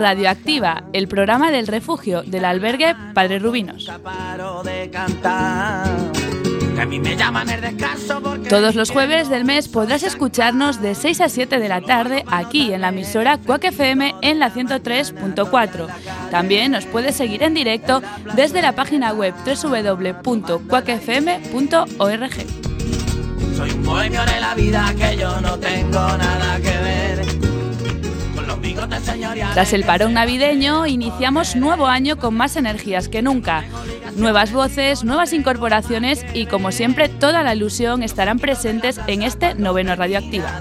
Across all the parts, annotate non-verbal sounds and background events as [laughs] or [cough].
Radioactiva, el programa del refugio del albergue Padre Rubinos. Todos los jueves del mes podrás escucharnos de 6 a 7 de la tarde aquí en la emisora Quack FM en la 103.4. También nos puedes seguir en directo desde la página web www.quackfm.org. soy un bohemio de la vida que yo no tengo nada que ver Tras el parón navideño, iniciamos nuevo año con más energías que nunca. Nuevas voces, nuevas incorporaciones y, como siempre, toda la ilusión estarán presentes en este noveno Radioactiva.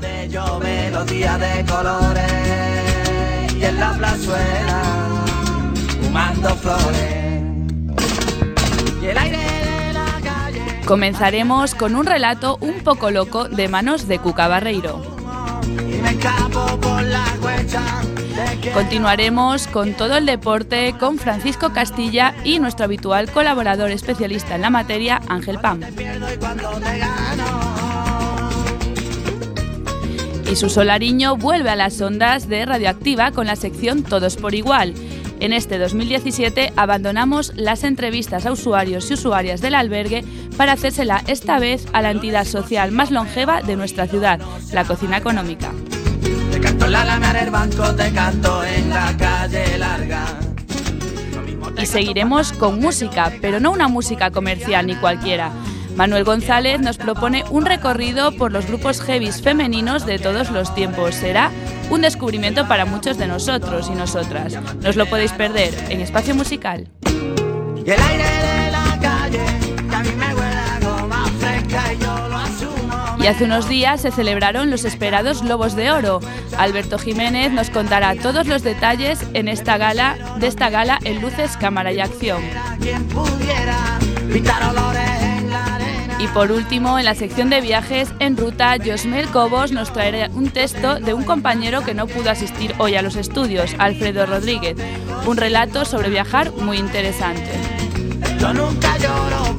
Comenzaremos con un relato un poco loco de manos de Cuca Barreiro. Continuaremos con todo el deporte con Francisco Castilla y nuestro habitual colaborador especialista en la materia, Ángel Pam. Y su solariño vuelve a las ondas de Radioactiva con la sección Todos por Igual. En este 2017 abandonamos las entrevistas a usuarios y usuarias del albergue para hacérsela esta vez a la entidad social más longeva de nuestra ciudad, la Cocina Económica. Te canto en la del banco te canto en la calle larga Y seguiremos con música, pero no una música comercial ni cualquiera. Manuel González nos propone un recorrido por los grupos heavies femeninos de todos los tiempos. Será un descubrimiento para muchos de nosotros y nosotras. No os lo podéis perder en Espacio Musical. Y el aire Y hace unos días se celebraron los esperados Lobos de Oro. Alberto Jiménez nos contará todos los detalles en esta gala, de esta gala en luces, cámara y acción. Y por último, en la sección de viajes en ruta, Josmel Cobos nos traerá un texto de un compañero que no pudo asistir hoy a los estudios, Alfredo Rodríguez. Un relato sobre viajar muy interesante. Yo nunca lloro.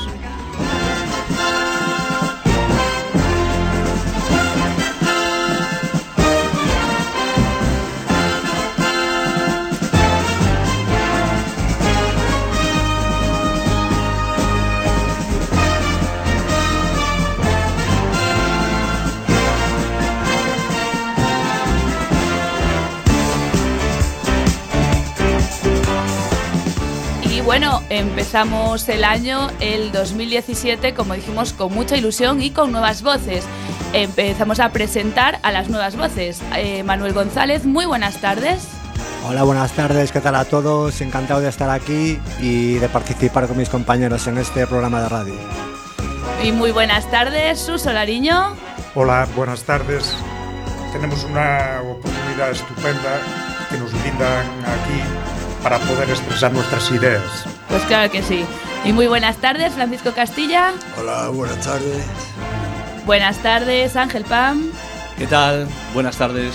Bueno, empezamos el año, el 2017, como dijimos, con mucha ilusión y con nuevas voces. Empezamos a presentar a las nuevas voces. Eh, Manuel González, muy buenas tardes. Hola, buenas tardes, ¿qué tal a todos? Encantado de estar aquí y de participar con mis compañeros en este programa de radio. Y muy buenas tardes, Suso Lariño. Hola, buenas tardes. Tenemos una oportunidad estupenda que nos brindan aquí para poder expresar nuestras ideas. Pues claro que sí. Y muy buenas tardes, Francisco Castilla. Hola, buenas tardes. Buenas tardes, Ángel Pam. ¿Qué tal? Buenas tardes.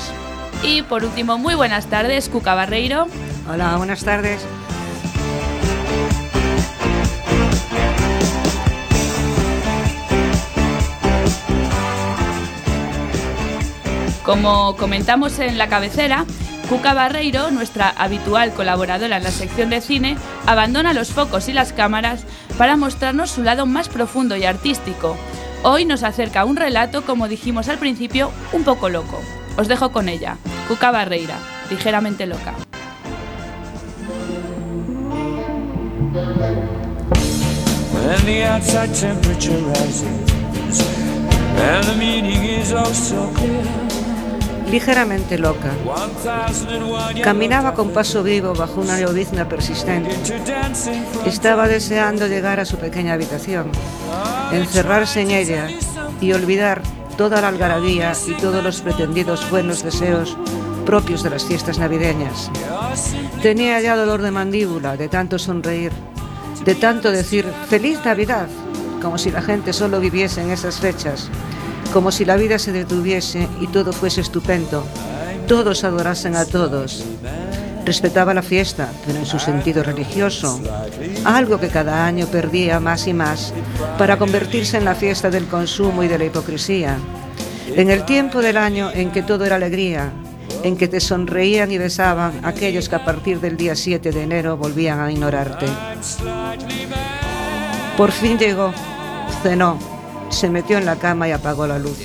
Y por último, muy buenas tardes, Cuca Barreiro. Hola, buenas tardes. Como comentamos en la cabecera, Cuca Barreiro, nuestra habitual colaboradora en la sección de cine, abandona los focos y las cámaras para mostrarnos su lado más profundo y artístico. Hoy nos acerca un relato, como dijimos al principio, un poco loco. Os dejo con ella, Cuca Barreira, ligeramente loca. Ligeramente loca. Caminaba con paso vivo bajo una llovizna persistente. Estaba deseando llegar a su pequeña habitación, encerrarse en ella y olvidar toda la algarabía y todos los pretendidos buenos deseos propios de las fiestas navideñas. Tenía ya dolor de mandíbula de tanto sonreír, de tanto decir feliz Navidad, como si la gente solo viviese en esas fechas, como si la vida se detuviese y todo fuese estupendo, todos adorasen a todos. Respetaba la fiesta, pero en su sentido religioso, algo que cada año perdía más y más para convertirse en la fiesta del consumo y de la hipocresía. En el tiempo del año en que todo era alegría, en que te sonreían y besaban aquellos que a partir del día 7 de enero volvían a ignorarte. Por fin llegó, cenó, se metió en la cama y apagó la luz.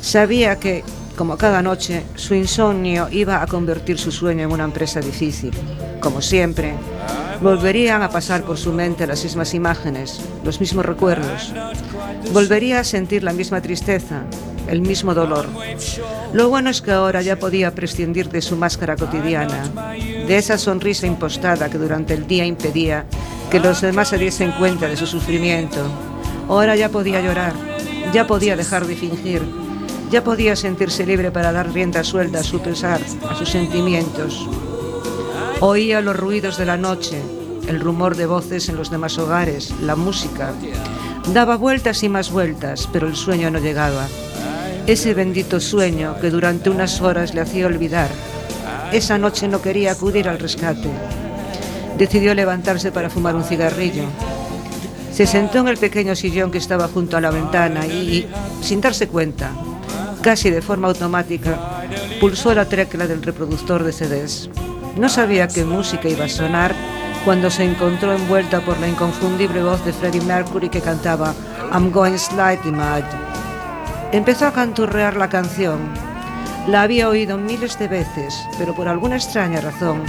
Sabía que como cada noche, su insomnio iba a convertir su sueño en una empresa difícil. Como siempre, volverían a pasar por su mente las mismas imágenes, los mismos recuerdos. Volvería a sentir la misma tristeza, el mismo dolor. Lo bueno es que ahora ya podía prescindir de su máscara cotidiana, de esa sonrisa impostada que durante el día impedía que los demás se diesen cuenta de su sufrimiento. Ahora ya podía llorar, ya podía dejar de fingir, ya podía sentirse libre para dar rienda suelta a su pesar, a sus sentimientos. Oía los ruidos de la noche, el rumor de voces en los demás hogares, la música. Daba vueltas y más vueltas, pero el sueño no llegaba. Ese bendito sueño que durante unas horas le hacía olvidar. Esa noche no quería acudir al rescate. Decidió levantarse para fumar un cigarrillo. Se sentó en el pequeño sillón que estaba junto a la ventana y, sin darse cuenta, casi de forma automática, pulsó la tecla del reproductor de CDs. No sabía qué música iba a sonar cuando se encontró envuelta por la inconfundible voz de Freddie Mercury que cantaba I'm Going Slightly Mad. Empezó a canturrear la canción. La había oído miles de veces, pero por alguna extraña razón,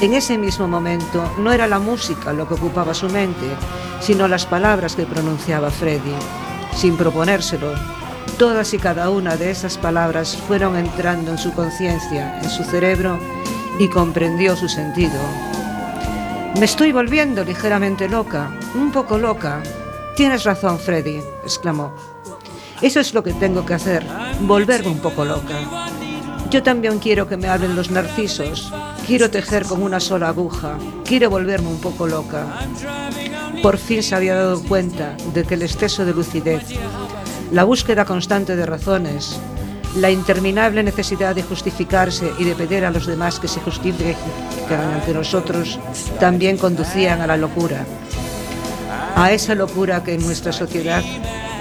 en ese mismo momento no era la música lo que ocupaba su mente, sino las palabras que pronunciaba Freddie. Sin proponérselo, Todas y cada una de esas palabras fueron entrando en su conciencia, en su cerebro, y comprendió su sentido. Me estoy volviendo ligeramente loca, un poco loca. Tienes razón, Freddy, exclamó. Eso es lo que tengo que hacer, volverme un poco loca. Yo también quiero que me hablen los narcisos, quiero tejer con una sola aguja, quiero volverme un poco loca. Por fin se había dado cuenta de que el exceso de lucidez la búsqueda constante de razones, la interminable necesidad de justificarse y de pedir a los demás que se justifiquen ante nosotros, también conducían a la locura. A esa locura que en nuestra sociedad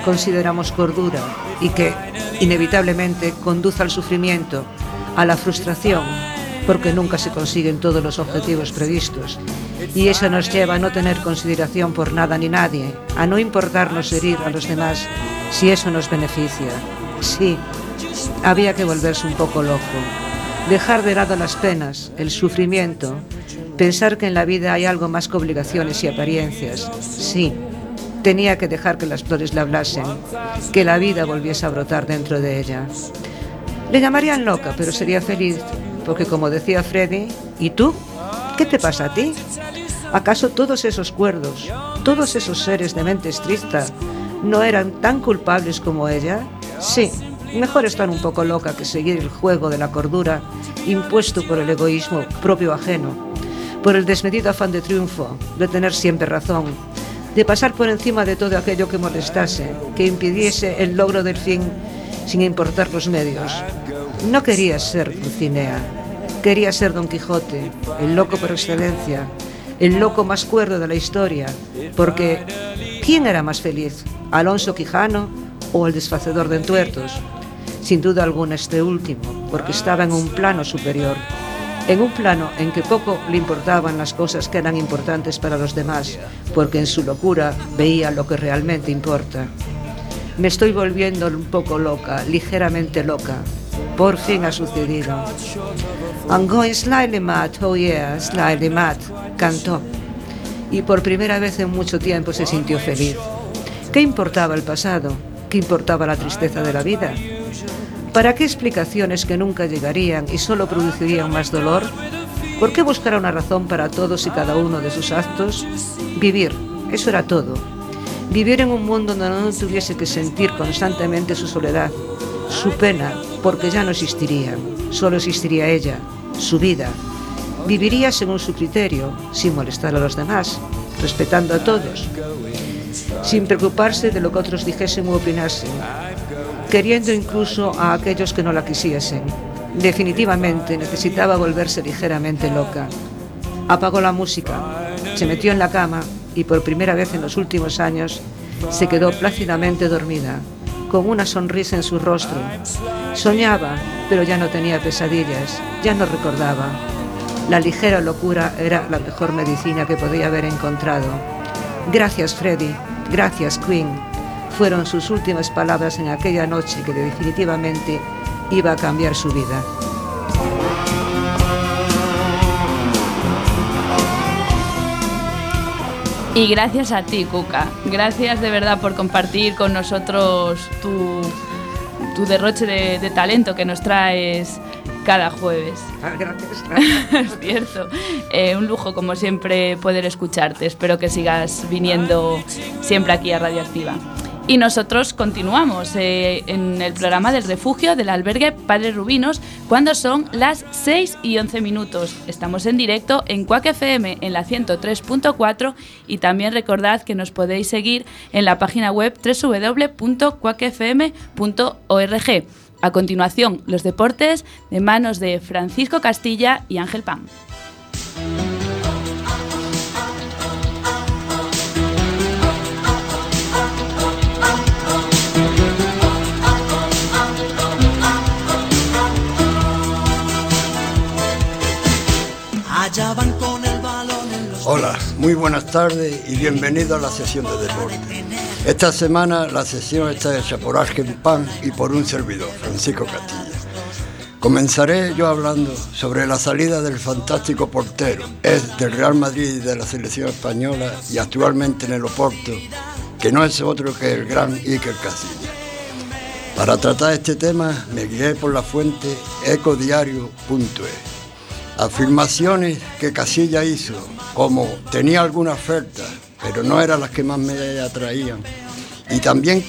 consideramos cordura y que inevitablemente conduce al sufrimiento, a la frustración, porque nunca se consiguen todos los objetivos previstos. Y eso nos lleva a no tener consideración por nada ni nadie, a no importarnos herir a los demás si eso nos beneficia. Sí, había que volverse un poco loco, dejar de lado las penas, el sufrimiento, pensar que en la vida hay algo más que obligaciones y apariencias. Sí, tenía que dejar que las flores le hablasen, que la vida volviese a brotar dentro de ella. Le llamarían loca, pero sería feliz, porque como decía Freddy, ¿y tú? ¿Qué te pasa a ti? ¿Acaso todos esos cuerdos, todos esos seres de mente estricta, no eran tan culpables como ella? Sí, mejor estar un poco loca que seguir el juego de la cordura impuesto por el egoísmo propio ajeno, por el desmedido afán de triunfo, de tener siempre razón, de pasar por encima de todo aquello que molestase, que impidiese el logro del fin sin importar los medios. No quería ser Dulcinea, quería ser Don Quijote, el loco por excelencia, el loco más cuerdo de la historia, porque ¿quién era más feliz? Alonso Quijano o el desfacedor de entuertos. Sin duda alguna este último, porque estaba en un plano superior, en un plano en que poco le importaban las cosas que eran importantes para los demás, porque en su locura veía lo que realmente importa. Me estoy volviendo un poco loca, ligeramente loca. Por fin ha sucedido. I'm going slightly mad, oh yeah, slightly mad, cantó. Y por primera vez en mucho tiempo se sintió feliz. ¿Qué importaba el pasado? ¿Qué importaba la tristeza de la vida? ¿Para qué explicaciones que nunca llegarían y solo producirían más dolor? ¿Por qué buscar una razón para todos y cada uno de sus actos? Vivir, eso era todo. Vivir en un mundo donde no tuviese que sentir constantemente su soledad, su pena, porque ya no existiría, solo existiría ella, su vida. Viviría según su criterio, sin molestar a los demás, respetando a todos, sin preocuparse de lo que otros dijesen u opinasen. queriendo incluso a aquellos que no la quisiesen. Definitivamente necesitaba volverse ligeramente loca. Apagó la música, se metió en la cama y por primera vez en los últimos años se quedó plácidamente dormida, con una sonrisa en su rostro. Soñaba, pero ya no tenía pesadillas, ya no recordaba. La ligera locura era la mejor medicina que podía haber encontrado. Gracias, Freddy. Gracias, Queen. Fueron sus últimas palabras en aquella noche que definitivamente iba a cambiar su vida. Y gracias a ti, Cuca. Gracias de verdad por compartir con nosotros tu, tu derroche de, de talento que nos traes cada jueves. [laughs] Ah, gracias. es cierto. Eh, un lujo, como siempre, poder escucharte. Espero que sigas viniendo siempre aquí a Radioactiva. Y nosotros continuamos eh, en el programa del refugio del albergue Padre Rubinos cuando son las 6 y 11 minutos. Estamos en directo en Cuac FM en la 103.4 y también recordad que nos podéis seguir en la página web www.cuacfm.org. A continuación, los deportes de manos de Francisco Castilla y Ángel Pam. Hola, muy buenas tardes y bienvenido a la sesión de deporte. Esta semana la sesión está hecha por Ángel Pan y por un servidor, Francisco Castilla. Comenzaré yo hablando sobre la salida del fantástico portero, es del Real Madrid y de la selección española y actualmente en el Oporto, que no es otro que el gran Iker Casillas. Para tratar este tema me guié por la fuente ecodiario.es. Afirmaciones que Casilla hizo, como tenía alguna oferta, pero no eran las que más me atraían. Y también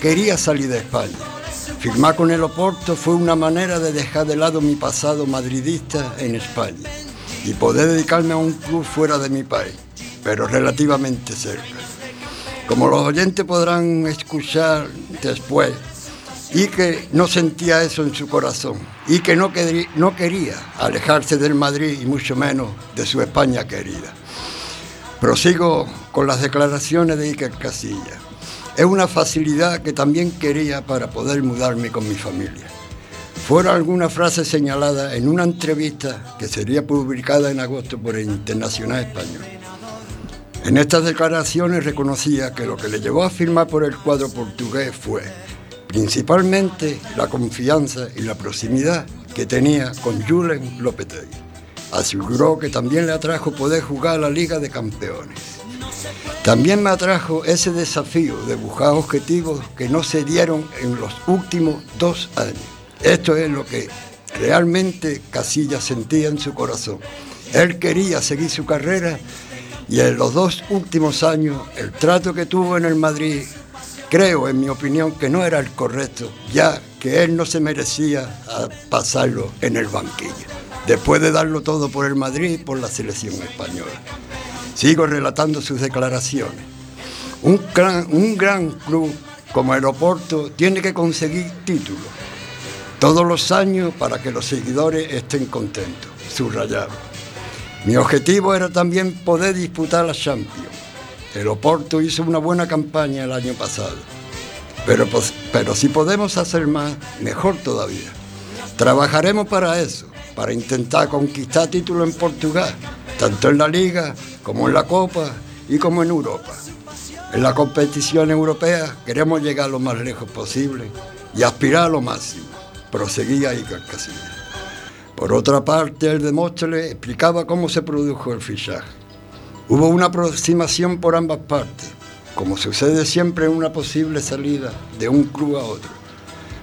quería salir de España. Firmar con el Oporto fue una manera de dejar de lado mi pasado madridista en España y poder dedicarme a un club fuera de mi país, pero relativamente cerca. Como los oyentes podrán escuchar después, y que no sentía eso en su corazón y que no, querí- no quería alejarse del Madrid y mucho menos de su España querida. Prosigo con las declaraciones de Iker Casilla. Es una facilidad que también quería para poder mudarme con mi familia. Fueron algunas frases señaladas en una entrevista que sería publicada en agosto por el Internacional Español. En estas declaraciones reconocía que lo que le llevó a firmar por el cuadro portugués fue principalmente la confianza y la proximidad que tenía con Julen Lopetegui. Aseguró que también le atrajo poder jugar a la Liga de Campeones. También me atrajo ese desafío de buscar objetivos que no se dieron en los últimos dos años. Esto es lo que realmente Casillas sentía en su corazón. Él quería seguir su carrera y en los dos últimos años el trato que tuvo en el Madrid, creo en mi opinión que no era el correcto, ya que él no se merecía pasarlo en el banquillo, después de darlo todo por el Madrid y por la selección española. Sigo relatando sus declaraciones. Un gran, un gran club como el Oporto tiene que conseguir títulos todos los años para que los seguidores estén contentos, subrayaba. Mi objetivo era también poder disputar la Champions. El Oporto hizo una buena campaña el año pasado, pero, pues- pero si podemos hacer más, mejor todavía. Trabajaremos para eso, para intentar conquistar títulos en Portugal, tanto en la Liga como en la Copa y como en Europa. En la competición europea queremos llegar lo más lejos posible y aspirar a lo máximo, proseguía Iker Casillas. Por otra parte, el Demóstenes explicaba cómo se produjo el fichaje. Hubo una aproximación por ambas partes, como sucede siempre en una posible salida de un club a otro.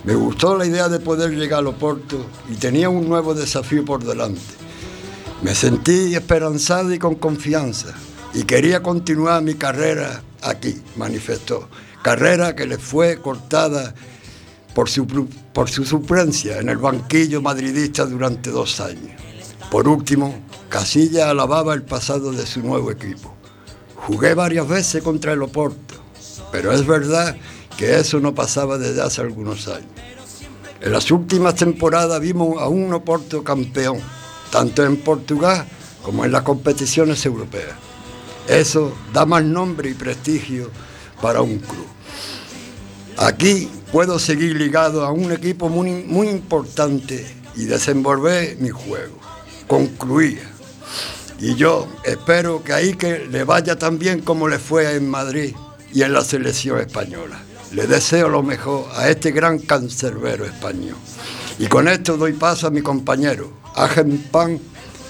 Me gustó la idea de poder llegar al Oporto y tenía un nuevo desafío por delante. Me sentí esperanzado y con confianza y quería continuar mi carrera aquí, manifestó. Carrera que le fue cortada por su, por su en el banquillo madridista durante dos años. Por último, Casilla alababa el pasado de su nuevo equipo. Jugué varias veces contra el Oporto, pero es verdad que eso no pasaba desde hace algunos años. En las últimas temporadas vimos a un Oporto campeón, tanto en Portugal como en las competiciones europeas. Eso da más nombre y prestigio para un club. Aquí puedo seguir ligado a un equipo muy, importante y desenvolver mi juego. Concluía. Y yo espero que ahí que le vaya tan bien como le fue en Madrid y en la selección española. Le deseo lo mejor a este gran cancerbero español. Y con esto doy paso a mi compañero, Ángel Pan,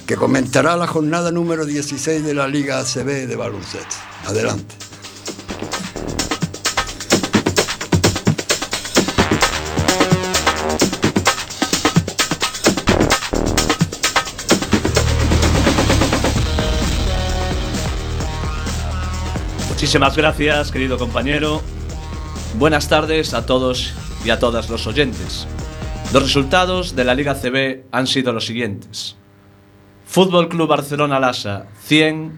que comentará la jornada número 16 de la Liga ACB de baloncesto. Adelante. Muchísimas gracias, querido compañero. Buenas tardes a todos y a todas los oyentes. Los resultados de la Liga CB han sido los siguientes. Fútbol Club Barcelona Lasa 100,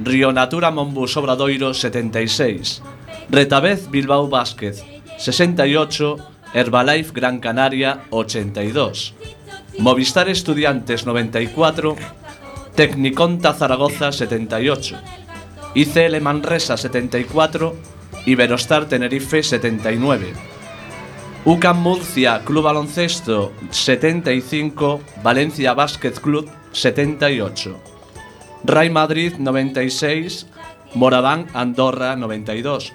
Río Natura Monbus Obradoiro 76, Retabez Bilbao Vázquez 68, Herbalife Gran Canaria 82, Movistar Estudiantes 94, Tecniconta Zaragoza 78, ICL Manresa 74, Iberostar Tenerife 79. UCAM Murcia Club Baloncesto 75, Valencia Basket Club 78. Ray Madrid 96, Moraván Andorra 92.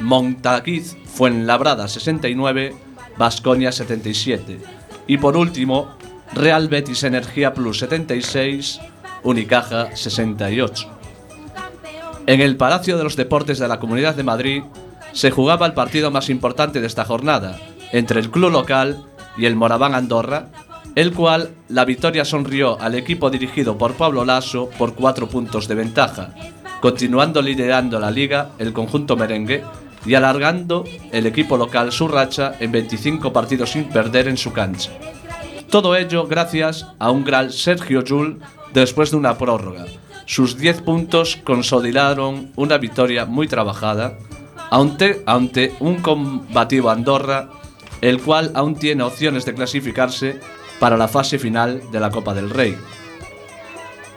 Montaquiz Fuenlabrada 69, Basconia 77. Y por último, Real Betis Energía Plus 76, Unicaja 68. En el Palacio de los Deportes de la Comunidad de Madrid se jugaba el partido más importante de esta jornada, entre el club local y el Moraván Andorra, el cual la victoria sonrió al equipo dirigido por Pablo Lasso por cuatro puntos de ventaja, continuando liderando la liga el conjunto merengue y alargando el equipo local su racha en 25 partidos sin perder en su cancha. Todo ello gracias a un gran Sergio Jul después de una prórroga, sus 10 puntos consolidaron una victoria muy trabajada ante, ante un combativo Andorra, el cual aún tiene opciones de clasificarse para la fase final de la Copa del Rey.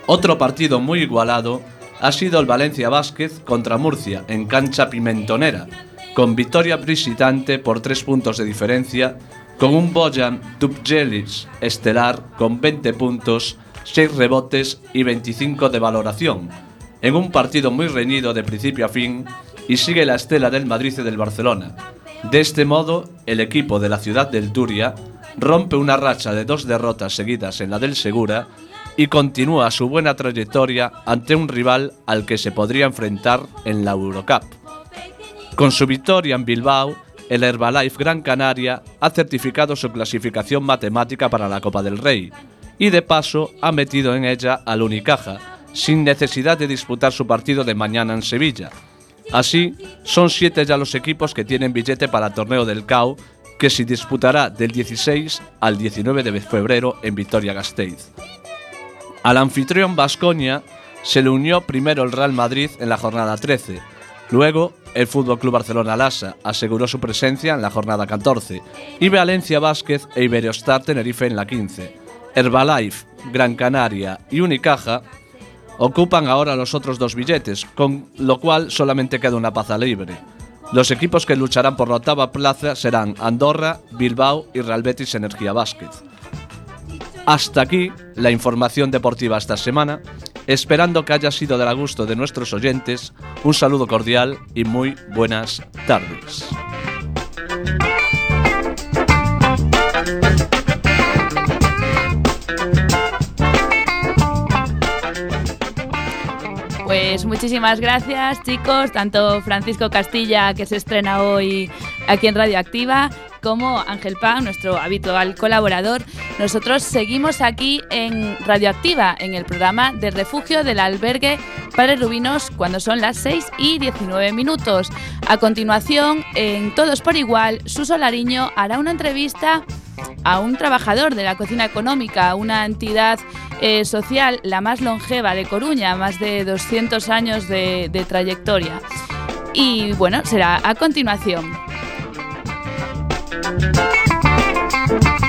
Otro partido muy igualado ha sido el Valencia Vázquez contra Murcia en cancha pimentonera, con victoria visitante por 3 puntos de diferencia, con un Bojan Dubjelis estelar con 20 puntos 6 rebotes y 25 de valoración, en un partido muy reñido de principio a fin y sigue la estela del Madrid y del Barcelona. De este modo, el equipo de la ciudad del Turia rompe una racha de dos derrotas seguidas en la del Segura y continúa su buena trayectoria ante un rival al que se podría enfrentar en la Eurocup. Con su victoria en Bilbao, el Herbalife Gran Canaria ha certificado su clasificación matemática para la Copa del Rey y de paso ha metido en ella al Unicaja, sin necesidad de disputar su partido de mañana en Sevilla. Así, son siete ya los equipos que tienen billete para el torneo del CAO, que se disputará del 16 al 19 de febrero en Vitoria-Gasteiz. Al anfitrión Vasconia se le unió primero el Real Madrid en la jornada 13. Luego, el Fútbol Club Barcelona Lasa aseguró su presencia en la jornada 14 y Valencia Vázquez e Iberostar Tenerife en la 15. Herbalife, Gran Canaria y Unicaja ocupan ahora los otros dos billetes, con lo cual solamente queda una plaza libre. Los equipos que lucharán por la octava plaza serán Andorra, Bilbao y Real Betis Energía Vázquez. Hasta aquí la información deportiva esta semana, esperando que haya sido del gusto de nuestros oyentes. Un saludo cordial y muy buenas tardes. Pues muchísimas gracias chicos, tanto Francisco Castilla que se estrena hoy aquí en Radioactiva como Ángel Pan, nuestro habitual colaborador. Nosotros seguimos aquí en Radioactiva, en el programa de refugio del albergue Padre Rubinos, cuando son las 6 y 19 minutos. A continuación, en Todos por Igual, Suso Lariño hará una entrevista a un trabajador de la cocina económica, una entidad eh, social la más longeva de Coruña, más de 200 años de trayectoria. Y bueno, será a continuación. Thank you.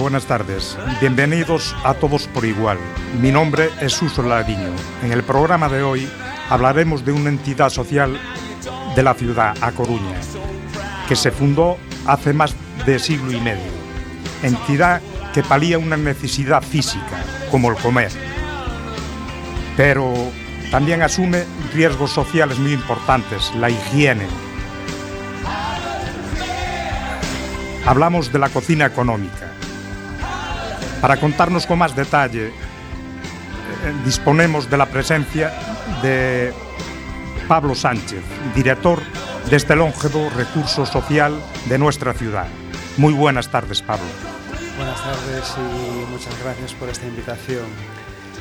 Buenas tardes. Bienvenidos a todos por igual. Mi nombre es Suso Lariño. En el programa de hoy hablaremos de una entidad social de la ciudad, A Coruña, que se fundó hace más de siglo y medio. Entidad que palía una necesidad física, como el comer, pero también asume riesgos sociales muy importantes, la higiene. Hablamos de la cocina económica. Para contarnos con más detalle, eh, disponemos de la presencia de Pablo Sánchez, director de este longevo recurso social de nuestra ciudad. Muy buenas tardes, Pablo. Buenas tardes y muchas gracias por esta invitación.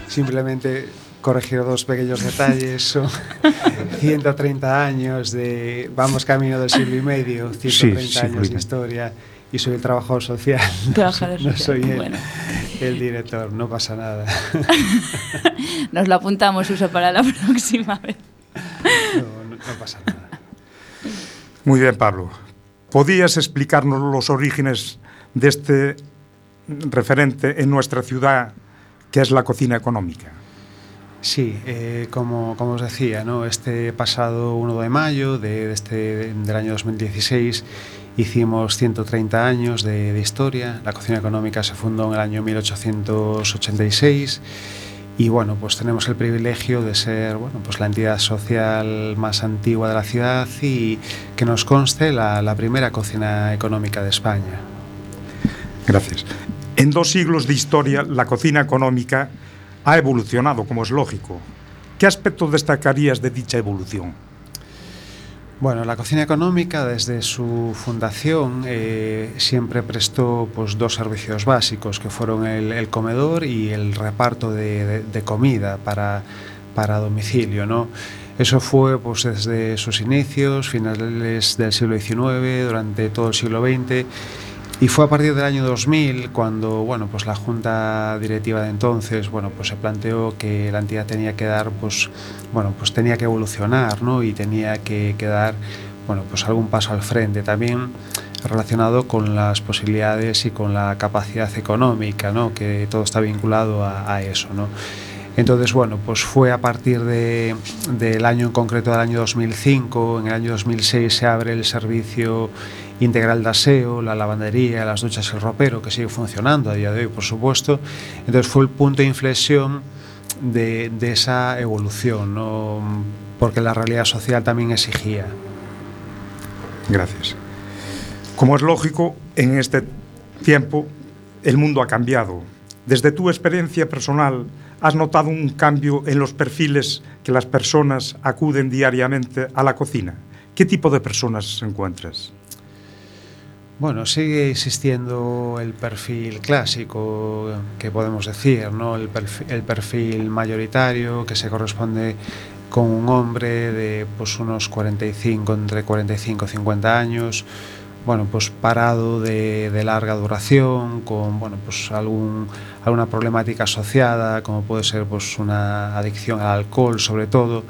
Simplemente corregir dos pequeños detalles. Son [laughs] 130 años de. Vamos camino del siglo y medio, 130 siglo y años de historia. Y soy el trabajador social. No, [laughs] Trabajador no social, soy el, bueno. el director, no pasa nada. [laughs] Nos lo apuntamos, Uso, para la [laughs] próxima vez. No, no- no pasa nada. Muy bien, Pablo. ¿Podías explicarnos los orígenes de este referente en nuestra ciudad, que es la cocina económica? Sí, eh, como, como os decía, ¿no? este pasado 1 de mayo de, de este, del año 2016 hicimos 130 años de, historia. La cocina económica se fundó en el año 1886 y bueno, pues tenemos el privilegio de ser bueno, pues la entidad social más antigua de la ciudad y que nos conste la, la primera cocina económica de España. Gracias. En dos siglos de historia, la cocina económica ha evolucionado, como es lógico. ¿Qué aspecto destacarías de dicha evolución? Bueno, la cocina económica desde su fundación eh, siempre prestó pues, dos servicios básicos, que fueron el, comedor y el reparto de, de- de comida para, para domicilio. ¿no? Eso fue pues, desde sus inicios, finales del siglo XIX, durante todo el siglo XX, y fue a partir del año 2000 cuando bueno, pues la junta directiva de entonces bueno, pues se planteó que la entidad tenía que dar pues, bueno, pues tenía que evolucionar ¿no? y tenía que, dar bueno, pues algún paso al frente también relacionado con las posibilidades y con la capacidad económica, ¿no? que todo está vinculado a, a eso. ¿no? Entonces, bueno, pues fue a partir de, del año en concreto del año 2005, en el año 2006 se abre el servicio integral de aseo, la lavandería, las duchas y el ropero, que sigue funcionando a día de hoy, por supuesto. Entonces fue el punto de inflexión de, esa evolución, porque la realidad social también exigía. Gracias. Como es lógico, en este tiempo el mundo ha cambiado. Desde tu experiencia personal, ¿has notado un cambio en los perfiles que las personas acuden diariamente a la cocina? ¿Qué tipo de personas encuentras? Bueno, sigue existiendo el perfil clásico que podemos decir, ¿no? El perfil, el perfil mayoritario que se corresponde con un hombre de pues unos 45, entre 45 y 50 años, bueno, pues parado de, de larga duración, con bueno, pues algún, alguna problemática asociada, como puede ser pues una adicción al alcohol sobre todo,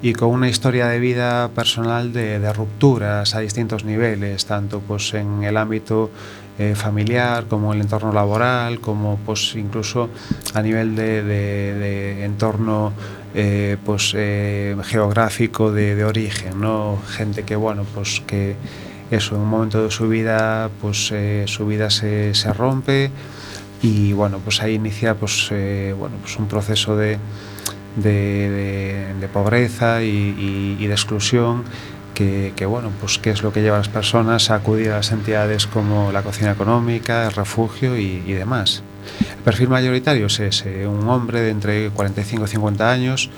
y con una historia de vida personal de, rupturas a distintos niveles, tanto pues en el ámbito eh, familiar, como el entorno laboral, como pues incluso a nivel de, de, entorno eh, pues eh, geográfico de, origen, ¿no? Gente que bueno pues que eso en un momento de su vida pues eh, su vida se, se rompe y bueno pues ahí inicia pues bueno pues un proceso de de, pobreza y, de exclusión que, bueno, pues qué es lo que lleva a las personas a acudir a las entidades como la cocina económica, el refugio y, demás. El perfil mayoritario es ese, un hombre de entre 45 y 50 años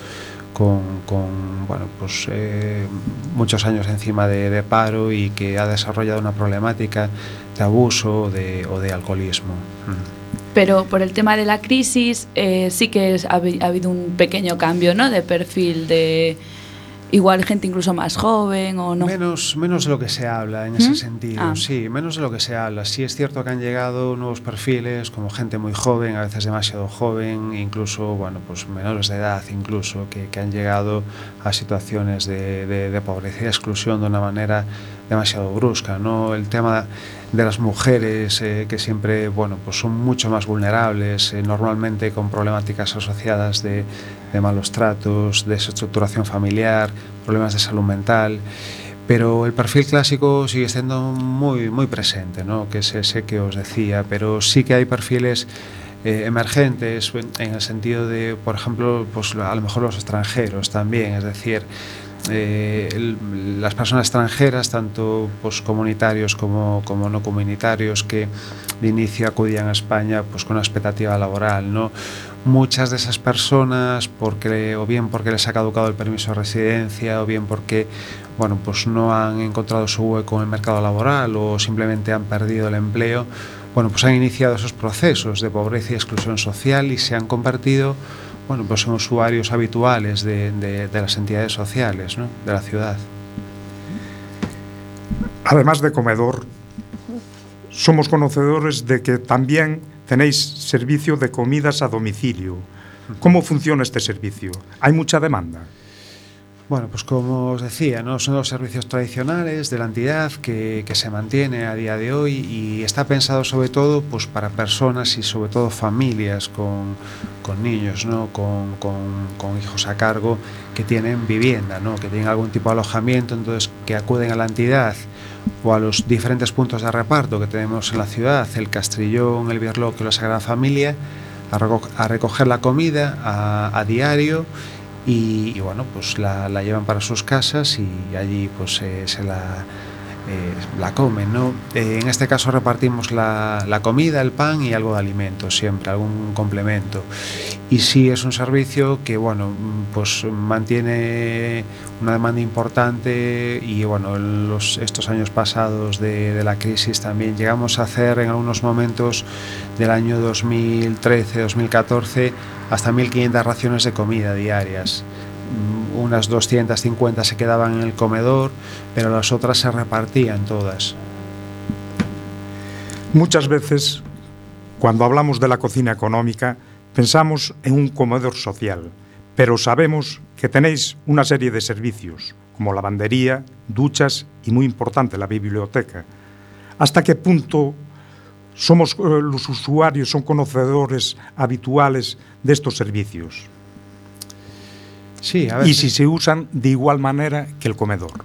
con, bueno, pues, eh, muchos años encima de, paro y que ha desarrollado una problemática de abuso o de, o de alcoholismo. Pero por el tema de la crisis eh, sí que es, ha, ha habido un pequeño cambio ¿no? de perfil de igual gente incluso más joven o no. Menos, menos de lo que se habla en ¿Mm? ese sentido, ah. sí, menos de lo que se habla. Sí es cierto que han llegado nuevos perfiles, como gente muy joven, a veces demasiado joven, incluso, bueno, pues menores de edad incluso, que, que han llegado a situaciones de, de, de pobreza y exclusión de una manera demasiado brusca, ¿no? El tema de las mujeres eh, que siempre, bueno, pues son mucho más vulnerables, eh, normalmente con problemáticas asociadas de, malos tratos, desestructuración familiar, problemas de salud mental, pero el perfil clásico sigue siendo muy, muy presente, ¿no? que es ese que os decía, pero sí que hay perfiles eh, emergentes en el sentido de, por ejemplo, pues a lo mejor los extranjeros también, es decir, eh, las personas extranjeras, tanto pues, comunitarios como, como no comunitarios, que de inicio acudían a España pues, con una expectativa laboral, ¿no? muchas de esas personas porque o bien porque les ha caducado el permiso de residencia o bien porque bueno pues no han encontrado su hueco en el mercado laboral o simplemente han perdido el empleo bueno pues han iniciado esos procesos de pobreza y exclusión social y se han convertido bueno pues en usuarios habituales de, de las entidades sociales ¿no? de la ciudad además de comedor somos conocedores de que también tenéis servicio de comidas a domicilio. ¿Cómo funciona este servicio? ¿Hay mucha demanda? Bueno, pues como os decía, ¿no? son los servicios tradicionales de la entidad que, se mantiene a día de hoy y está pensado sobre todo pues, para personas y sobre todo familias con, con niños, ¿no? con, con, hijos a cargo que tienen vivienda, ¿no? que tienen algún tipo de alojamiento, entonces que acuden a la entidad o a los diferentes puntos de reparto que tenemos en la ciudad, el Castrillón, el Bierloque, la Sagrada Familia, a recoger la comida a, a diario y, y, bueno, pues la, la, llevan para sus casas y allí pues eh, se la eh, la comen, ¿no? Eh, en este caso repartimos la, la, comida, el pan y algo de alimento, siempre, algún complemento. Y sí es un servicio que, bueno, pues mantiene una demanda importante y, bueno, en los, estos años pasados de, de la crisis también llegamos a hacer en algunos momentos del año 2013-2014 hasta 1.500 raciones de comida diarias. Mm, unas 250 se quedaban en el comedor, pero las otras se repartían todas. Muchas veces, cuando hablamos de la cocina económica, pensamos en un comedor social, pero sabemos que tenéis una serie de servicios, como lavandería, duchas y, muy importante, la biblioteca. ¿Hasta qué punto somos eh, los usuarios, son conocedores habituales de estos servicios? Sí, a veces... Y si se usan de igual manera que el comedor.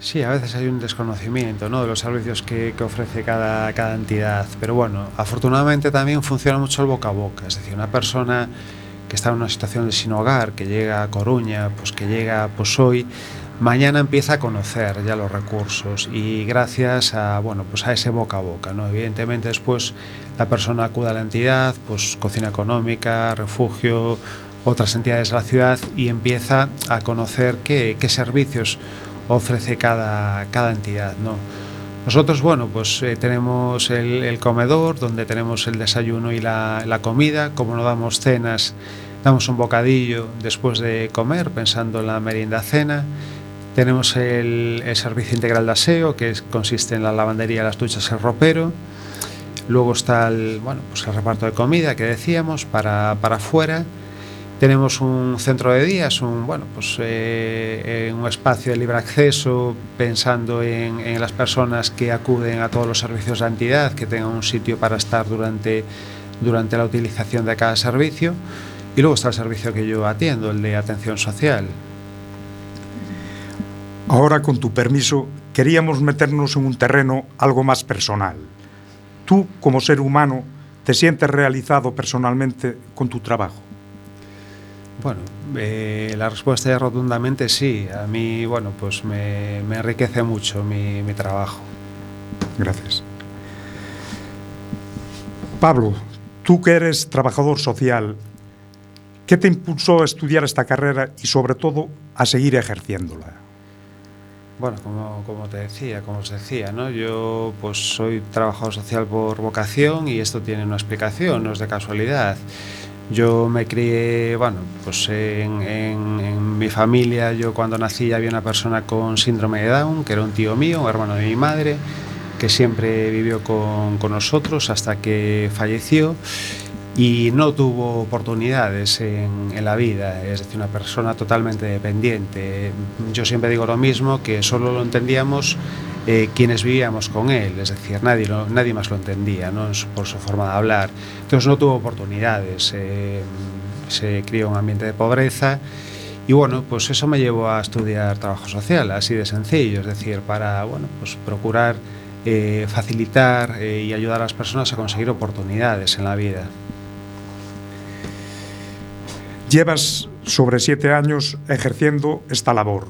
Sí, a veces hay un desconocimiento ¿no? de los servicios que, que ofrece cada, cada entidad, pero bueno, afortunadamente también funciona mucho el boca a boca, es decir, una persona que está en una situación de sin hogar, que llega a Coruña, pues que llega pues hoy, mañana empieza a conocer ya los recursos y gracias a, bueno, pues a ese boca a boca, ¿no? Evidentemente después la persona acude a la entidad, pues cocina económica, refugio, otras entidades de la ciudad y empieza a conocer qué, servicios ofrece cada, cada entidad. ¿no? Nosotros, bueno, pues eh, tenemos el, el, comedor donde tenemos el desayuno y la, la, comida, como no damos cenas, damos un bocadillo después de comer, pensando en la merienda cena. Tenemos el, servicio integral de aseo, que consiste en la lavandería, las duchas, el ropero. Luego está el, bueno, pues el reparto de comida que decíamos para, para afuera Tenemos un centro de días, un, bueno, pues, eh, un espacio de libre acceso, pensando en, en, las personas que acuden a todos los servicios de la entidad, que tengan un sitio para estar durante, durante la utilización de cada servicio. Y luego está el servicio que yo atiendo, el de atención social. Ahora, con tu permiso, queríamos meternos en un terreno algo más personal. Tú, como ser humano, ¿te sientes realizado personalmente con tu trabajo? Bueno, eh, la respuesta es rotundamente sí. A mí, bueno, pues me, me enriquece mucho mi, mi trabajo. Gracias. Pablo, tú que eres trabajador social, ¿qué te impulsó a estudiar esta carrera y sobre todo a seguir ejerciéndola? Bueno, como, como, te decía, como os decía, ¿no? yo pues soy trabajador social por vocación y esto tiene una explicación, no es de casualidad. Yo me crié, bueno, pues en, en, mi familia, yo cuando nací había una persona con síndrome de Down, que era un tío mío, un hermano de mi madre, que siempre vivió con, con nosotros hasta que falleció y no tuvo oportunidades en, en, la vida, es decir, una persona totalmente dependiente. Yo siempre digo lo mismo, que solo lo entendíamos eh, quienes vivíamos con él, es decir, nadie, lo, nadie más lo entendía ¿no? por su forma de hablar. Entonces no tuvo oportunidades, eh, se crió en un ambiente de pobreza y bueno, pues eso me llevó a estudiar trabajo social, así de sencillo, es decir, para bueno, pues procurar eh, facilitar eh, y ayudar a las personas a conseguir oportunidades en la vida. Llevas sobre siete años ejerciendo esta labor.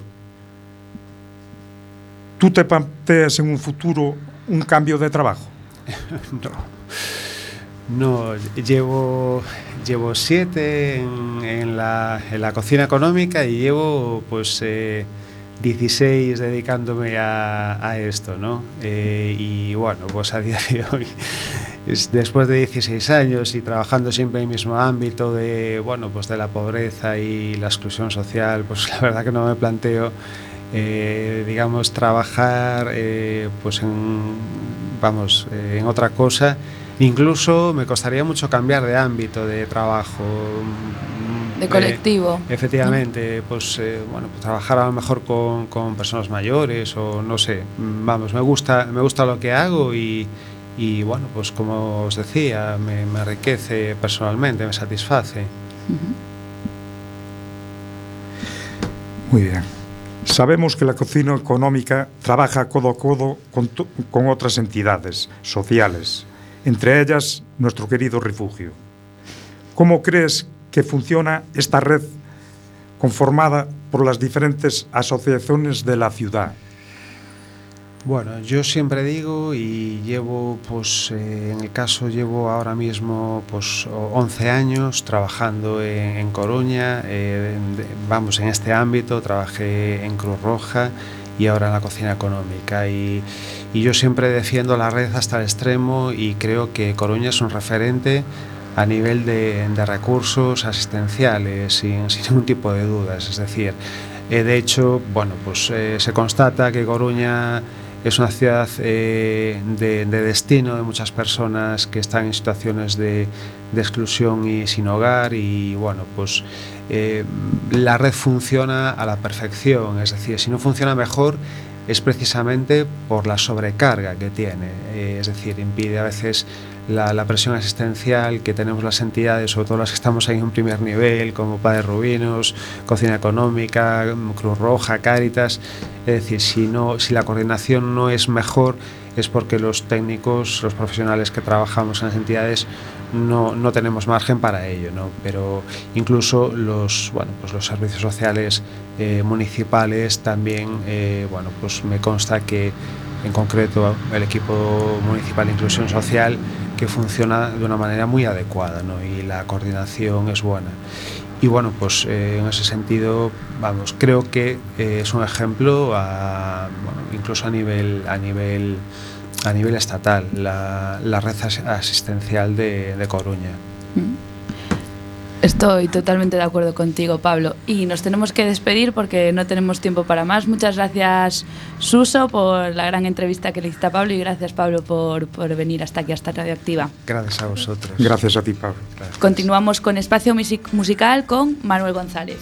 ¿Tú te planteas en un futuro un cambio de trabajo? [laughs] no. No, llevo, llevo siete en, en, la, en, la, cocina económica y llevo pues eh, 16 dedicándome a, a esto, ¿no? Eh, y bueno, pues a día de hoy después de 16 años y trabajando siempre en el mismo ámbito de, bueno, pues de la pobreza y la exclusión social, pues la verdad que no me planteo, eh, digamos, trabajar eh, pues en, vamos, eh, en otra cosa. Incluso me costaría mucho cambiar de ámbito de trabajo. De colectivo. Eh, efectivamente, pues eh, bueno, pues trabajar a lo mejor con, con, personas mayores o no sé. Vamos, me gusta, me gusta lo que hago y, y bueno, pues como os decía, me, me enriquece personalmente, me satisface. Uh -huh. Muy bien. Sabemos que la cocina económica trabaja codo a codo con, con otras entidades sociales, entre ellas nuestro querido refugio. ¿Cómo crees que funciona esta red conformada por las diferentes asociaciones de la ciudad? Bueno, yo siempre digo y llevo, pues eh, en el caso llevo ahora mismo pues 11 años trabajando en, Coruña, eh, vamos en este ámbito, trabajé en Cruz Roja y ahora en la cocina económica y, y yo siempre defiendo la red hasta el extremo y creo que Coruña es un referente a nivel de, recursos asistenciales [laughs] sin, ningún tipo de dudas, es decir, eh, de hecho, bueno, pues eh, se constata que Coruña es una ciudad eh, de, de, destino de muchas personas que están en situaciones de, exclusión y sin hogar y bueno, pues la red funciona a la perfección, es decir, si no funciona mejor es precisamente por la sobrecarga que tiene, es decir, impide a veces la, la, presión asistencial que tenemos las entidades, sobre todo las que estamos ahí en primer nivel, como Padres Rubinos, Cocina Económica, Cruz Roja, Cáritas. Es decir, si, no, si la coordinación no es mejor, es porque los técnicos, los profesionales que trabajamos en las entidades, no, no tenemos margen para ello, ¿no? pero incluso los, bueno, pues los servicios sociales eh, municipales también, eh, bueno, pues me consta que en concreto el equipo municipal de inclusión social que funciona de una manera muy adecuada ¿no? y la coordinación es buena. Y bueno, pues eh, en ese sentido, vamos, creo que eh, es un ejemplo incluso a nivel, a nivel, a nivel estatal, la, la red asistencial de, de Coruña. Estoy totalmente de acuerdo contigo, Pablo. Y nos tenemos que despedir porque no tenemos tiempo para más. Muchas gracias, Suso, por la gran entrevista que le hiciste a Pablo y gracias, Pablo, por, por venir hasta aquí, hasta Radioactiva. Gracias a vosotros. Gracias a ti, Pablo. Continuamos con Espacio Music- Musical con Manuel González.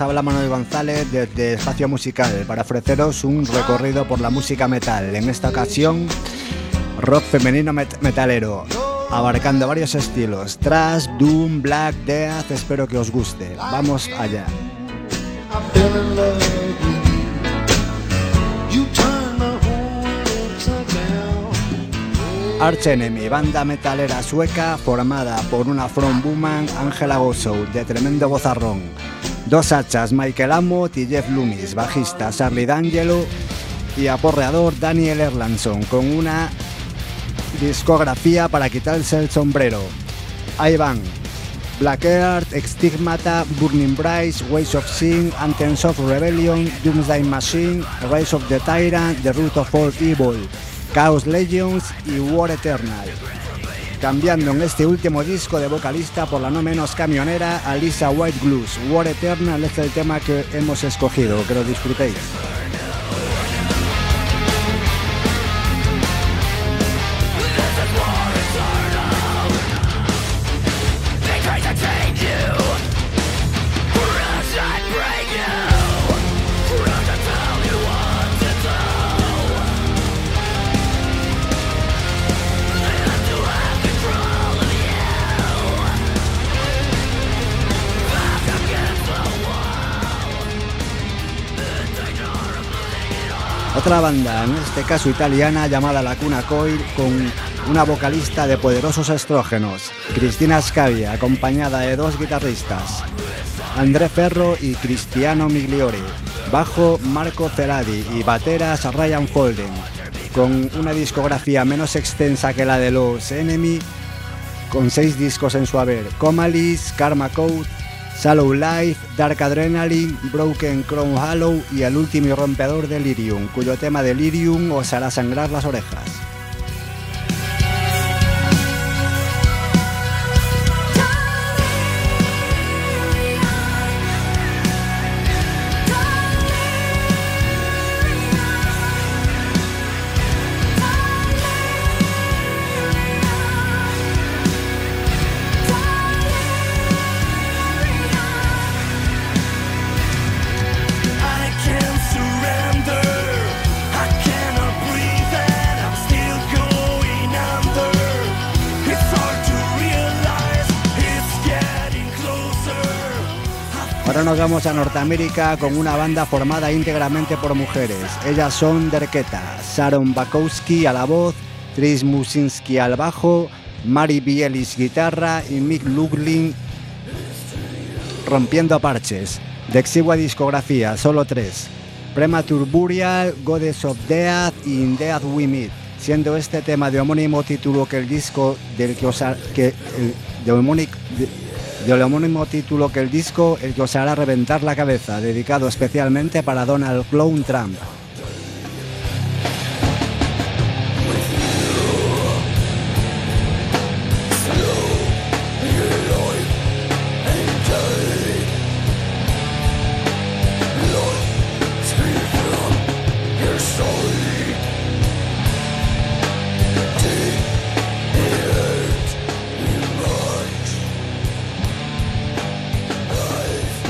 Habla Manuel González desde Espacio Musical para ofreceros un recorrido por la música metal. En esta ocasión, rock femenino met- metalero, abarcando varios estilos: thrash, doom, black, death. Espero que os guste. Vamos allá. Arch Enemy, banda metalera sueca formada por una frontwoman, Angela Gossow, de tremendo vozarrón. Dos hachas, Michael Amott y Jeff Loomis, bajista Charlie D'Angelo y aporreador Daniel Erlandson, con una discografía para quitarse el sombrero. Ahí van. Black Earth, Burning Bright, Ways of Sin, Anthems of Rebellion, Doomsday Machine, Rise of the Tyrant, The Root of All Evil, Chaos Legends y War Eternal. Cambiando en este último disco de vocalista por la no menos camionera Alisa White Blues. War Eternal es el tema que hemos escogido, que lo disfrutéis. Otra banda, en este caso italiana, llamada La Cuna Coil, con una vocalista de poderosos estrógenos, Cristina Scavia, acompañada de dos guitarristas, André Ferro y Cristiano Migliori, bajo Marco Ceradi y bateras Ryan Folden, con una discografía menos extensa que la de los Enemy, con seis discos en su haber, Comalis, Karma Code, Shallow Life, Dark Adrenaline, Broken Crown Hollow y el último rompedor Delirium, cuyo tema Delirium os hará sangrar las orejas. Vamos a Norteamérica con una banda formada íntegramente por mujeres. Ellas son Derketa, Sharon Bakowski a la voz, Tris Musinski al bajo, Mari Bielis guitarra y Mick Luglin rompiendo parches. De exigua discografía, solo tres. Premature Burial, Goddess of Death y In Death We Meet, siendo este tema de homónimo título que el disco del que os que de homónic- de- del homónimo título que el disco el que os hará reventar la cabeza, dedicado especialmente para Donald Clown Trump.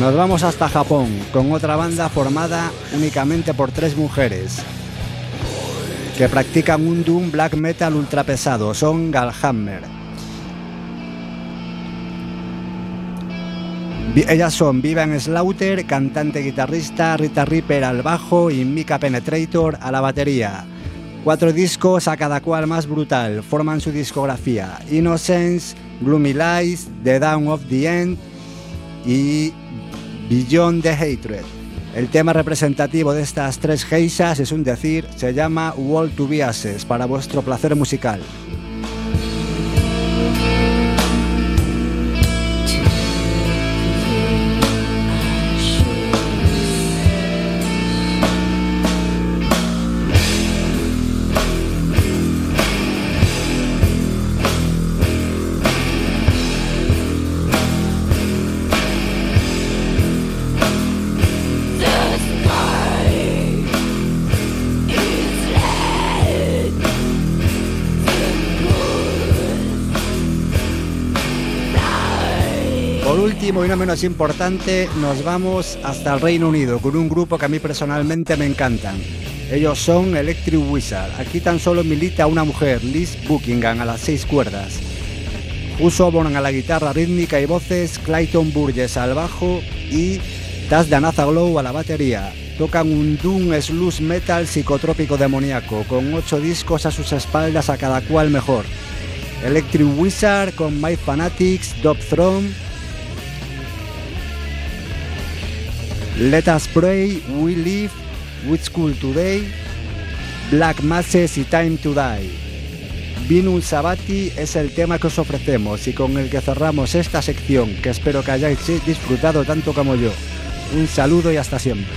Nos vamos hasta Japón con otra banda formada únicamente por tres mujeres que practican un doom black metal ultra pesado. Son Galhammer. Ellas son Vivian Slaughter, cantante guitarrista, Rita Reaper al bajo y Mika Penetrator a la batería. Cuatro discos a cada cual más brutal forman su discografía: Innocence, Gloomy Lies, The Down of the End y Beyond the Hatred. El tema representativo de estas tres geishas es un decir, se llama Wall to be Asses para vuestro placer musical. Y no menos importante, nos vamos hasta el Reino Unido con un grupo que a mí personalmente me encantan. Ellos son Electric Wizard. Aquí tan solo milita una mujer, Liz Buckingham, a las seis cuerdas. Uso O'Born a la guitarra rítmica y voces, Clayton Burgess al bajo y Taz Danaza Glow a la batería. Tocan un doom slush metal psicotrópico demoníaco, con ocho discos a sus espaldas a cada cual mejor. Electric Wizard con My Fanatics, Dub Throne, Let Us Pray, We Live, Which School Today, Black Masses y Time to Die. Vinul Sabati es el tema que os ofrecemos y con el que cerramos esta sección que espero que hayáis disfrutado tanto como yo. Un saludo y hasta siempre.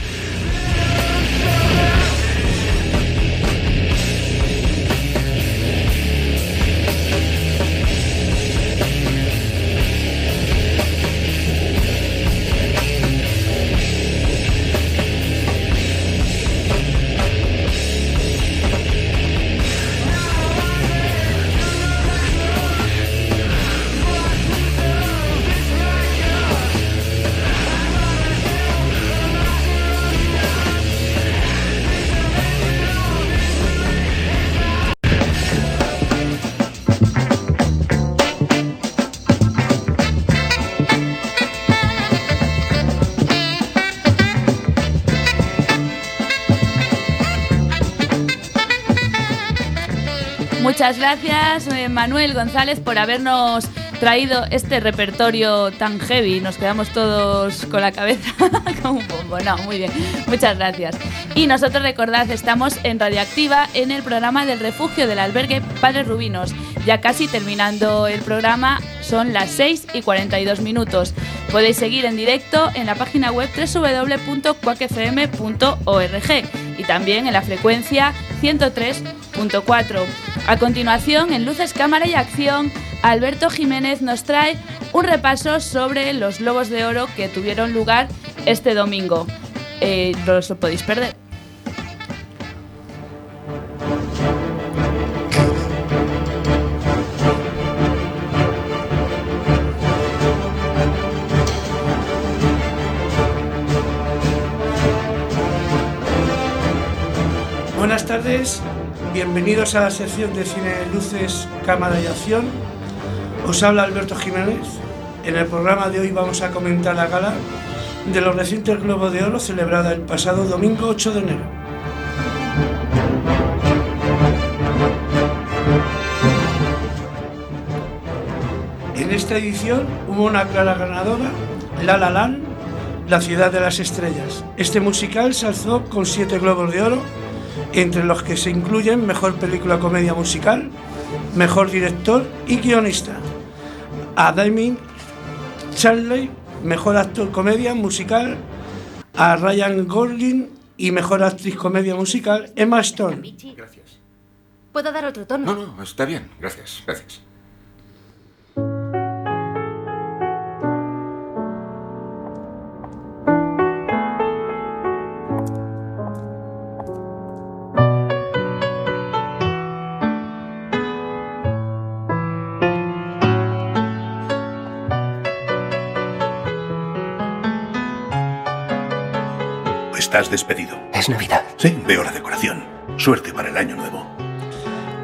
Gracias, eh, Manuel González, por habernos traído este repertorio tan heavy. Nos quedamos todos con la cabeza [laughs] como un bombo. No, muy bien. Muchas gracias. Y nosotros, recordad, estamos en Radioactiva en el programa del refugio del albergue Padres Rubinos. Ya casi terminando el programa, son las 6 y 42 minutos. Podéis seguir en directo en la página web www.cuacfm.org y también en la frecuencia 103.4. A continuación, en Luces, Cámara y Acción, Alberto Jiménez nos trae un repaso sobre los Globos de Oro que tuvieron lugar este domingo. Eh, no podéis perder. Tardes, bienvenidos a la sección de Cine Luces, Cámara y Acción. Os habla Alberto Jiménez. En el programa de hoy vamos a comentar la gala de los recientes Globos de Oro celebrada el pasado domingo 8 de enero. En esta edición hubo una clara ganadora, La La Land, La Ciudad de las Estrellas. Este musical se alzó con siete Globos de Oro entre los que se incluyen Mejor Película Comedia Musical, Mejor Director y Guionista. A Damien Charley, Mejor Actor Comedia Musical, a Ryan Gosling y Mejor Actriz Comedia Musical, Emma Stone. Gracias. ¿Puedo dar otro tono? No, no, está bien. Gracias, gracias. Estás despedido. Es Navidad. Sí, veo la decoración. Suerte para el año nuevo.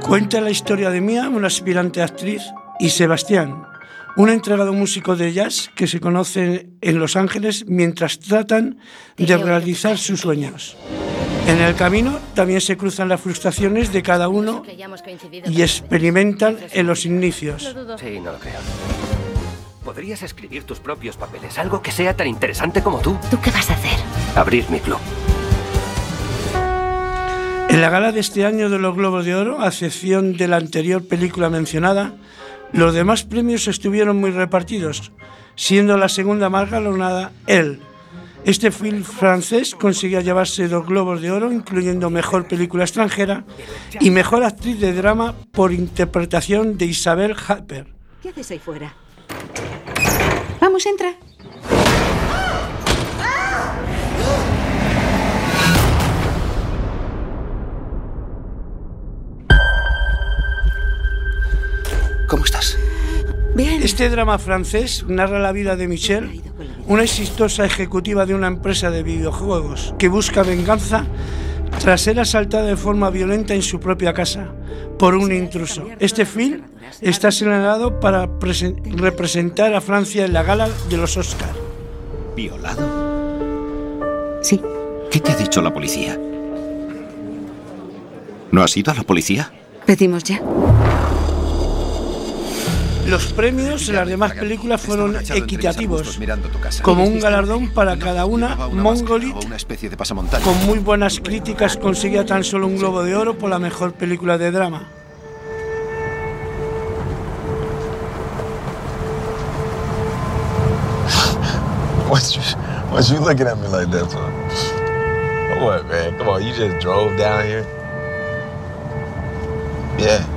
Cuenta la historia de Mia, una aspirante actriz, y Sebastián, un entregado músico de jazz que se conocen en Los Ángeles mientras tratan de realizar sus sueños. En el camino también se cruzan las frustraciones de cada uno y experimentan en los inicios. Sí, no lo creo. Podrías escribir tus propios papeles, algo que sea tan interesante como tú. ¿Tú qué vas a hacer? Abrir mi club. En la gala de este año de los Globos de Oro, a excepción de la anterior película mencionada, los demás premios estuvieron muy repartidos, siendo la segunda más galardonada él. Este film francés consiguió llevarse dos Globos de Oro, incluyendo Mejor Película Extranjera y Mejor Actriz de Drama por interpretación de Isabel Harper. ¿Qué haces ahí fuera? Vamos, entra. ¿Cómo estás? Este drama francés narra la vida de Michelle, una exitosa ejecutiva de una empresa de videojuegos que busca venganza tras ser asaltada de forma violenta en su propia casa por un intruso. Este film está señalado para presen- representar a Francia en la gala de los Oscars. ¿Violado? Sí. ¿Qué te ha dicho la policía? ¿No has ido a la policía? Pedimos ya. Los premios en las demás películas fueron equitativos, como un galardón para cada una. Mongolit, con muy buenas críticas, conseguía tan solo un Globo de Oro por la mejor película de drama. You just drove down here? Yeah.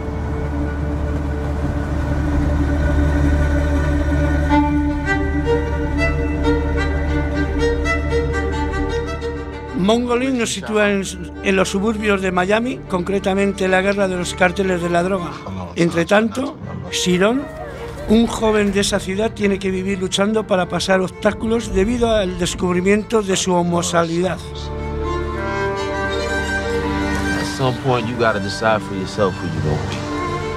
Mongolin nos sitúa en, en los suburbios de Miami, concretamente en la guerra de los cárteles de la droga. Entre tanto, Shiron, un joven de esa ciudad, tiene que vivir luchando para pasar obstáculos debido al descubrimiento de su homosexualidad. At some point, you gotta decide for yourself who you gonna be.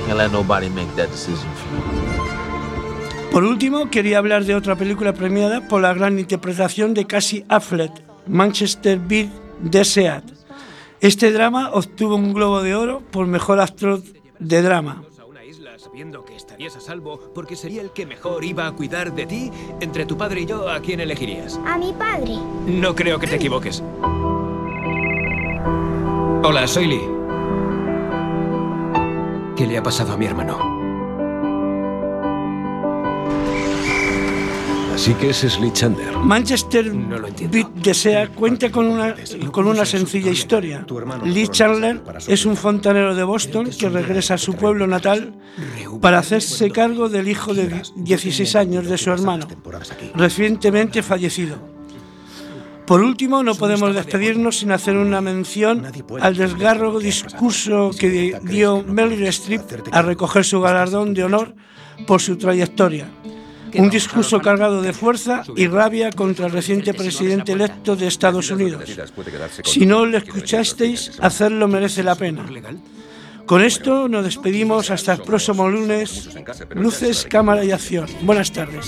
Can't let nobody make that decision for you. Por último, quería hablar de otra película premiada por la gran interpretación de Cassie Affleck, Manchester Beat Deseat. Este drama obtuvo un Globo de Oro por mejor actor de drama. Sabiendo que estarías a salvo porque sería el que mejor iba a cuidar de ti, entre tu padre y yo, ¿a quién elegirías? A mi padre. No creo que te equivoques. Hola, soy Lee. ¿Qué le ha pasado a mi hermano? Así que ese es Lee Chandler. Manchester Beat Desea cuenta con una, con una sencilla historia. Lee Chandler es un fontanero de Boston que regresa a su pueblo natal para hacerse cargo del hijo de 16 años de su hermano, recientemente fallecido. Por último, no podemos despedirnos sin hacer una mención al desgarro discurso que dio Meryl Streep a recoger su galardón de honor por su trayectoria. Un discurso cargado de fuerza y rabia contra el reciente presidente electo de Estados Unidos. Si no lo escuchasteis, hacerlo merece la pena. Con esto nos despedimos hasta el próximo lunes. Luces, cámara y acción. Buenas tardes.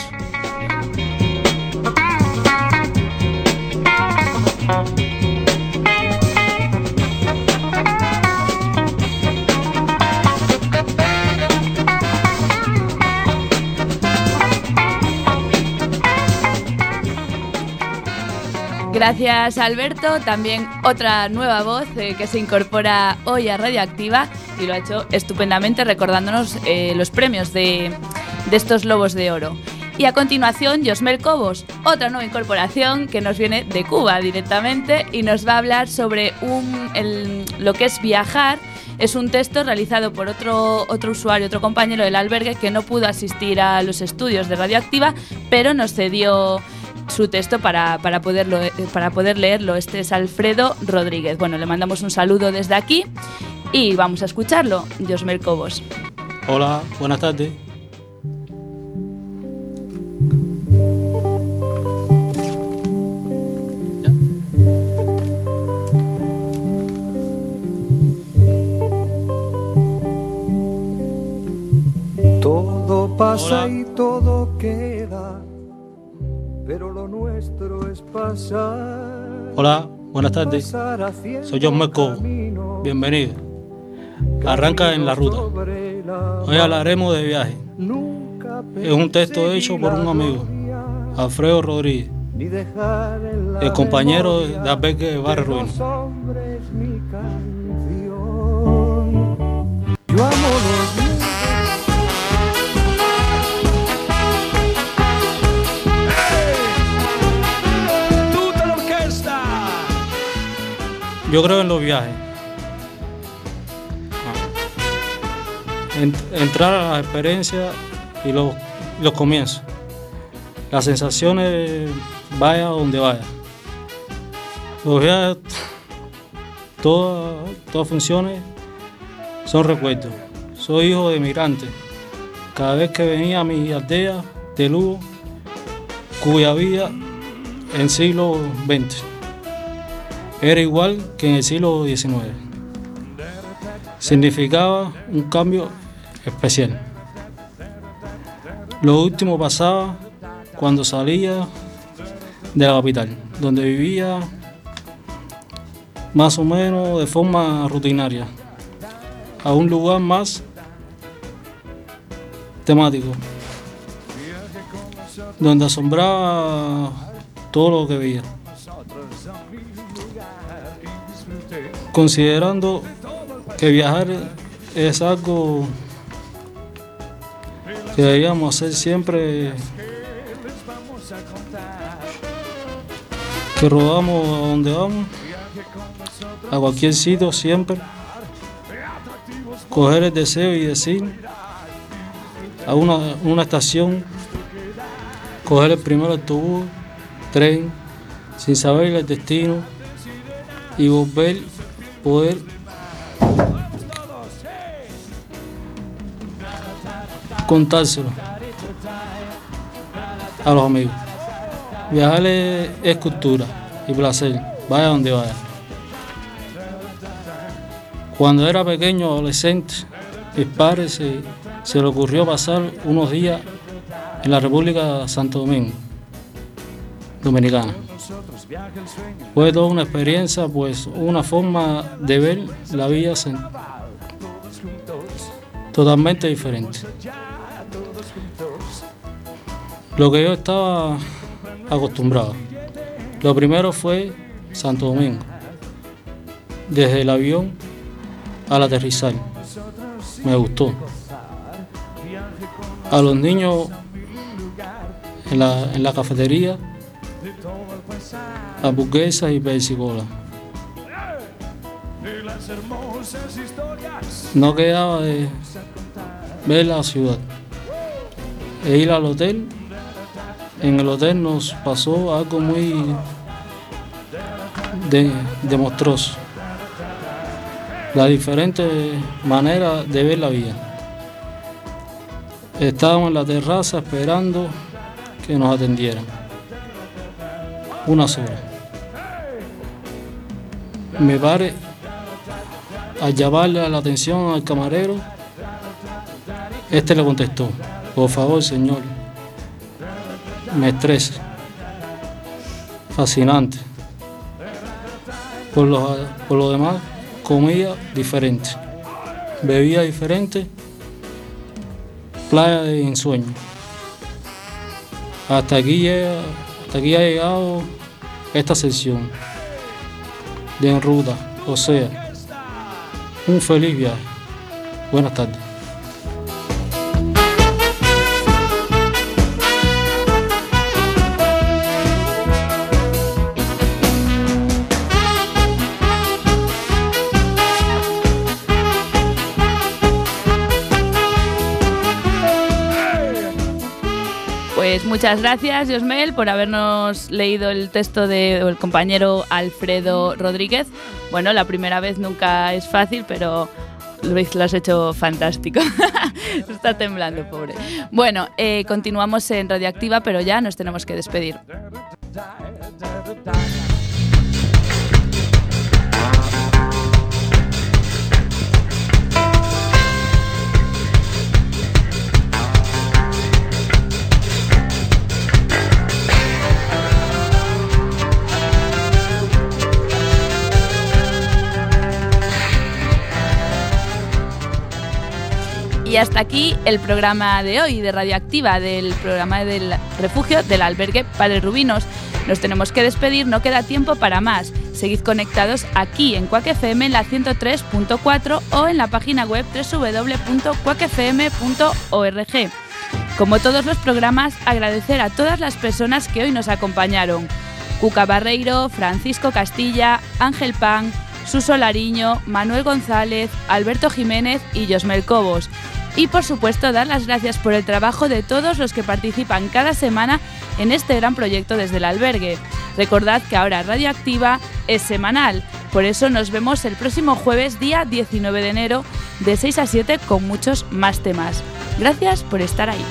Gracias Alberto, también otra nueva voz eh, que se incorpora hoy a Radioactiva y lo ha hecho estupendamente recordándonos eh, los premios de, estos Lobos de Oro. Y a continuación, Josmel Cobos, otra nueva incorporación que nos viene de Cuba directamente y nos va a hablar sobre lo que es viajar. Es un texto realizado por otro, otro usuario, otro compañero del albergue que no pudo asistir a los estudios de Radioactiva, pero nos cedió su texto para, para, poderlo, eh, para poder leerlo. Este es Alfredo Rodríguez. Bueno, le mandamos un saludo desde aquí y vamos a escucharlo. Josmer Cobos. Hola, buenas tardes. Todo pasa y todo queda pero lo nuestro es pasar. Hola, buenas tardes. Soy John Meco. Bienvenido. Arranca en la ruta. Hoy hablaremos de viaje. Es un texto hecho por un amigo, Alfredo Rodríguez, el compañero de Albergue Barrio Ruino. Yo amo Yo creo en los viajes. En- entrar a la experiencia y los, los comienzos. Las sensaciones, vaya donde vaya. Los viajes, todas, todas funciones son recuerdos. Soy hijo de migrantes. Cada vez que venía a mi aldea de Lugo, cuya vida en siglo XX era igual que en el siglo XIX. Significaba un cambio especial. Lo último pasaba cuando salía de la capital, donde vivía más o menos de forma rutinaria, a un lugar más temático, donde asombraba todo lo que veía. Considerando que viajar es algo que deberíamos hacer siempre que rodamos a donde vamos, a cualquier sitio siempre, coger el deseo y decir a una, una estación, coger el primer autobús, tren, sin saber el destino y volver, poder contárselo a los amigos. Viajar es, cultura y placer, vaya donde vaya. Cuando era pequeño, adolescente, mis padres se, se le ocurrió pasar unos días en la República de Santo Domingo, Dominicana. Fue toda una experiencia, pues una forma de ver la vida totalmente diferente. Lo que yo estaba acostumbrado. Lo primero fue Santo Domingo. Desde el avión al aterrizar. Me gustó. A los niños en la, en la cafetería, hamburguesas y persicola. No quedaba de ver la ciudad e ir al hotel. En el hotel nos pasó algo muy de, demonstroso. La diferente manera de ver la vida. Estábamos en la terraza esperando que nos atendieran. Unas horas. Mi padre, al llamarle la atención al camarero, este le contestó, por favor señor, me estresa. Fascinante. Por lo, por lo demás, comida diferente, bebida diferente, playa de ensueño. Hasta aquí, llega- aquí ha llegado esta sesión de En Ruta, o sea, un feliz viaje. Buenas tardes. Muchas gracias, Josmel, por habernos leído el texto del compañero Alfredo Rodríguez. Bueno, la primera vez nunca es fácil, pero Luis lo has hecho fantástico. [laughs] Está temblando, pobre. Bueno, eh, continuamos en Radioactiva, pero ya nos tenemos que despedir. Hasta aquí el programa de hoy de Radioactiva, del programa del refugio del albergue Padre Rubinos. Nos tenemos que despedir, no queda tiempo para más. Seguid conectados aquí en Quack FM en la 103.4 o en la página web www.quackfm.org. Como todos los programas, agradecer a todas las personas que hoy nos acompañaron. Cuca Barreiro, Francisco Castilla, Ángel Pan, Suso Lariño, Manuel González, Alberto Jiménez y Josmel Cobos. Y por supuesto dar las gracias por el trabajo de todos los que participan cada semana en este gran proyecto desde el albergue. Recordad que ahora Radioactiva es semanal, por eso nos vemos el próximo jueves día 19 de enero de 6 a 7 con muchos más temas. Gracias por estar ahí.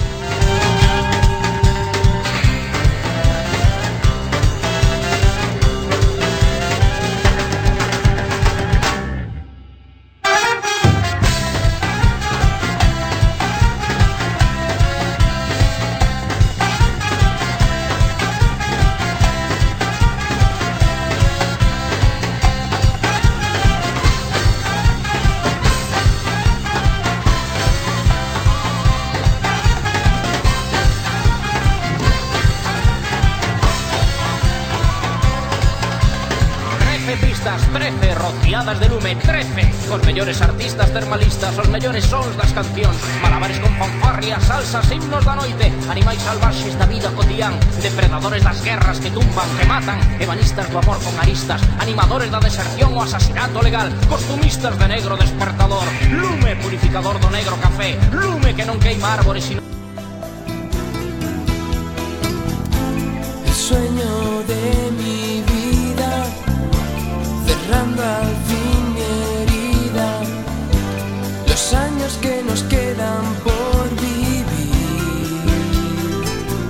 mellores artistas termalistas Os mellores sons das cancións Malabares con fanfarrias, salsas, himnos da noite. Animais salvaxes da vida cotián Depredadores das guerras que tumban, que matan. Ebanistas do amor con aristas. Animadores da deserción o asasinato legal. Costumistas de negro despertador. Lume purificador do negro café. Lume que non queima árbores sino...